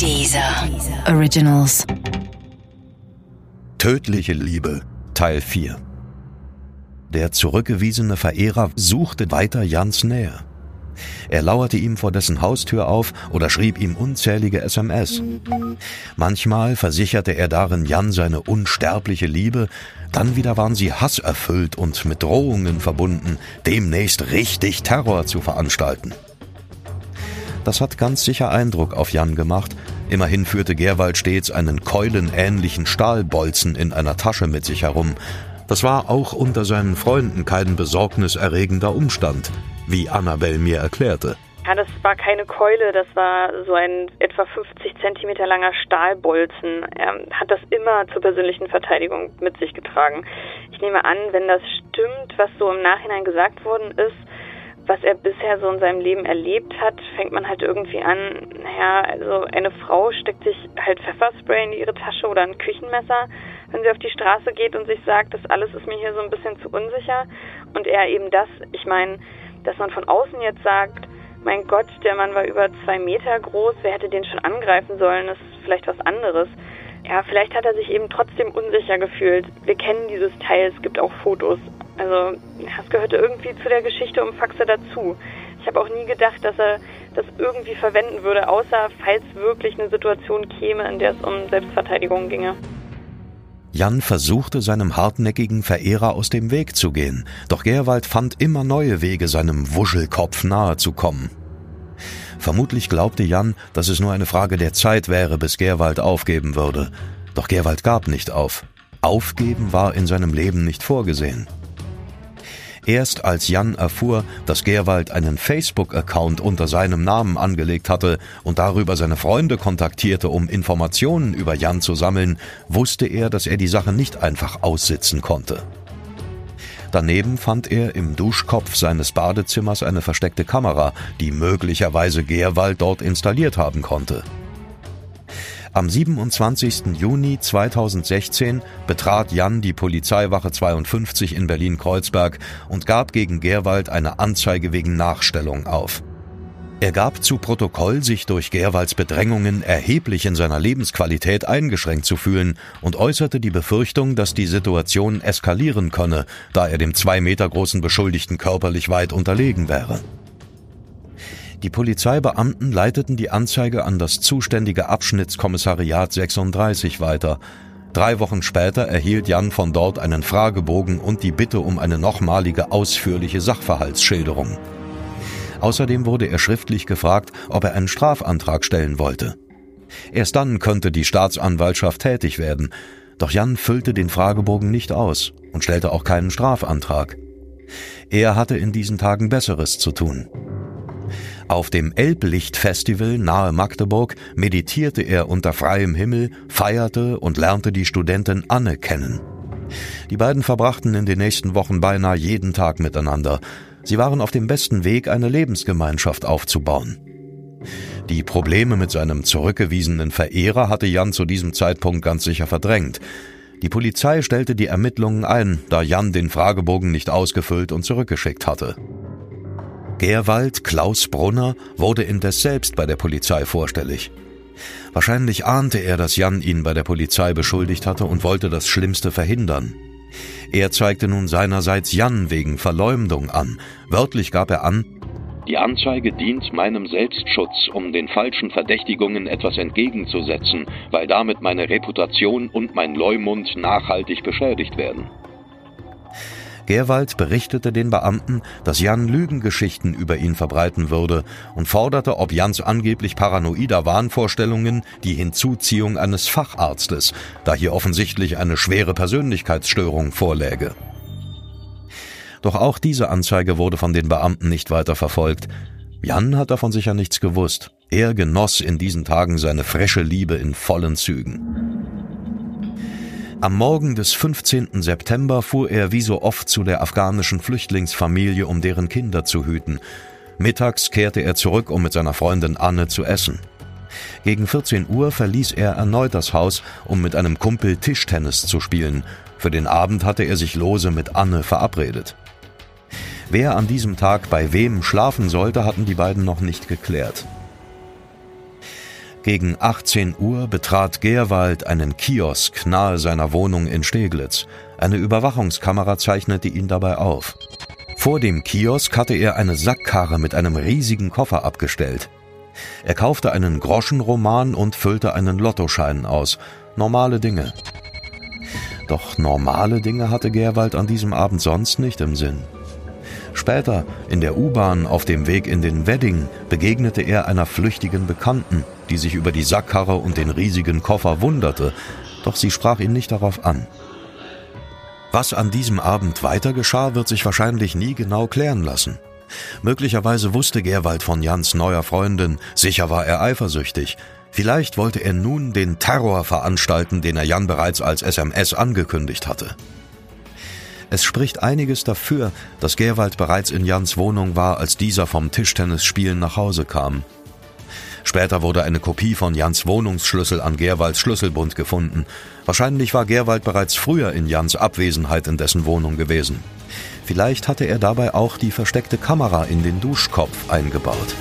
Dieser Originals. Tödliche Liebe Teil 4 Der zurückgewiesene Verehrer suchte weiter Jans Nähe. Er lauerte ihm vor dessen Haustür auf oder schrieb ihm unzählige SMS. Manchmal versicherte er darin Jan seine unsterbliche Liebe, dann wieder waren sie hasserfüllt und mit Drohungen verbunden, demnächst richtig Terror zu veranstalten. Das hat ganz sicher Eindruck auf Jan gemacht. Immerhin führte Gerwald stets einen keulenähnlichen Stahlbolzen in einer Tasche mit sich herum. Das war auch unter seinen Freunden kein besorgniserregender Umstand, wie Annabel mir erklärte. Ja, das war keine Keule, das war so ein etwa 50 Zentimeter langer Stahlbolzen. Er hat das immer zur persönlichen Verteidigung mit sich getragen. Ich nehme an, wenn das stimmt, was so im Nachhinein gesagt worden ist, was er bisher so in seinem Leben erlebt hat, fängt man halt irgendwie an, naja, also eine Frau steckt sich halt Pfefferspray in ihre Tasche oder ein Küchenmesser, wenn sie auf die Straße geht und sich sagt, das alles ist mir hier so ein bisschen zu unsicher. Und er eben das, ich meine, dass man von außen jetzt sagt, mein Gott, der Mann war über zwei Meter groß, wer hätte den schon angreifen sollen, ist vielleicht was anderes. Ja, vielleicht hat er sich eben trotzdem unsicher gefühlt. Wir kennen dieses Teil, es gibt auch Fotos. Also, das gehörte irgendwie zu der Geschichte um Faxe dazu. Ich habe auch nie gedacht, dass er das irgendwie verwenden würde, außer falls wirklich eine Situation käme, in der es um Selbstverteidigung ginge. Jan versuchte seinem hartnäckigen Verehrer aus dem Weg zu gehen, doch Gerwald fand immer neue Wege, seinem Wuschelkopf nahe zu kommen. Vermutlich glaubte Jan, dass es nur eine Frage der Zeit wäre, bis Gerwald aufgeben würde. Doch Gerwald gab nicht auf. Aufgeben war in seinem Leben nicht vorgesehen. Erst als Jan erfuhr, dass Gerwald einen Facebook-Account unter seinem Namen angelegt hatte und darüber seine Freunde kontaktierte, um Informationen über Jan zu sammeln, wusste er, dass er die Sache nicht einfach aussitzen konnte. Daneben fand er im Duschkopf seines Badezimmers eine versteckte Kamera, die möglicherweise Gerwald dort installiert haben konnte. Am 27. Juni 2016 betrat Jan die Polizeiwache 52 in Berlin-Kreuzberg und gab gegen Gerwald eine Anzeige wegen Nachstellung auf. Er gab zu Protokoll, sich durch Gerwalds Bedrängungen erheblich in seiner Lebensqualität eingeschränkt zu fühlen und äußerte die Befürchtung, dass die Situation eskalieren könne, da er dem zwei Meter großen Beschuldigten körperlich weit unterlegen wäre. Die Polizeibeamten leiteten die Anzeige an das zuständige Abschnittskommissariat 36 weiter. Drei Wochen später erhielt Jan von dort einen Fragebogen und die Bitte um eine nochmalige ausführliche Sachverhaltsschilderung. Außerdem wurde er schriftlich gefragt, ob er einen Strafantrag stellen wollte. Erst dann könnte die Staatsanwaltschaft tätig werden, doch Jan füllte den Fragebogen nicht aus und stellte auch keinen Strafantrag. Er hatte in diesen Tagen Besseres zu tun. Auf dem Elblicht-Festival nahe Magdeburg meditierte er unter freiem Himmel, feierte und lernte die Studentin Anne kennen. Die beiden verbrachten in den nächsten Wochen beinahe jeden Tag miteinander. Sie waren auf dem besten Weg, eine Lebensgemeinschaft aufzubauen. Die Probleme mit seinem zurückgewiesenen Verehrer hatte Jan zu diesem Zeitpunkt ganz sicher verdrängt. Die Polizei stellte die Ermittlungen ein, da Jan den Fragebogen nicht ausgefüllt und zurückgeschickt hatte. Gerwald Klaus Brunner wurde indes selbst bei der Polizei vorstellig. Wahrscheinlich ahnte er, dass Jan ihn bei der Polizei beschuldigt hatte und wollte das Schlimmste verhindern. Er zeigte nun seinerseits Jan wegen Verleumdung an. Wörtlich gab er an, die Anzeige dient meinem Selbstschutz, um den falschen Verdächtigungen etwas entgegenzusetzen, weil damit meine Reputation und mein Leumund nachhaltig beschädigt werden. Gerwald berichtete den Beamten, dass Jan Lügengeschichten über ihn verbreiten würde und forderte, ob Jans angeblich paranoider Wahnvorstellungen die Hinzuziehung eines Facharztes, da hier offensichtlich eine schwere Persönlichkeitsstörung vorläge. Doch auch diese Anzeige wurde von den Beamten nicht weiter verfolgt. Jan hat davon sicher nichts gewusst. Er genoss in diesen Tagen seine frische Liebe in vollen Zügen. Am Morgen des 15. September fuhr er wie so oft zu der afghanischen Flüchtlingsfamilie, um deren Kinder zu hüten. Mittags kehrte er zurück, um mit seiner Freundin Anne zu essen. Gegen 14 Uhr verließ er erneut das Haus, um mit einem Kumpel Tischtennis zu spielen. Für den Abend hatte er sich lose mit Anne verabredet. Wer an diesem Tag bei wem schlafen sollte, hatten die beiden noch nicht geklärt. Gegen 18 Uhr betrat Gerwald einen Kiosk nahe seiner Wohnung in Steglitz. Eine Überwachungskamera zeichnete ihn dabei auf. Vor dem Kiosk hatte er eine Sackkarre mit einem riesigen Koffer abgestellt. Er kaufte einen Groschenroman und füllte einen Lottoschein aus. Normale Dinge. Doch normale Dinge hatte Gerwald an diesem Abend sonst nicht im Sinn. Später, in der U-Bahn auf dem Weg in den Wedding, begegnete er einer flüchtigen Bekannten, die sich über die Sackkarre und den riesigen Koffer wunderte, doch sie sprach ihn nicht darauf an. Was an diesem Abend weiter geschah, wird sich wahrscheinlich nie genau klären lassen. Möglicherweise wusste Gerwald von Jans neuer Freundin, sicher war er eifersüchtig. Vielleicht wollte er nun den Terror veranstalten, den er Jan bereits als SMS angekündigt hatte. Es spricht einiges dafür, dass Gerwald bereits in Jans Wohnung war, als dieser vom Tischtennisspielen nach Hause kam. Später wurde eine Kopie von Jans Wohnungsschlüssel an Gerwalds Schlüsselbund gefunden. Wahrscheinlich war Gerwald bereits früher in Jans Abwesenheit in dessen Wohnung gewesen. Vielleicht hatte er dabei auch die versteckte Kamera in den Duschkopf eingebaut.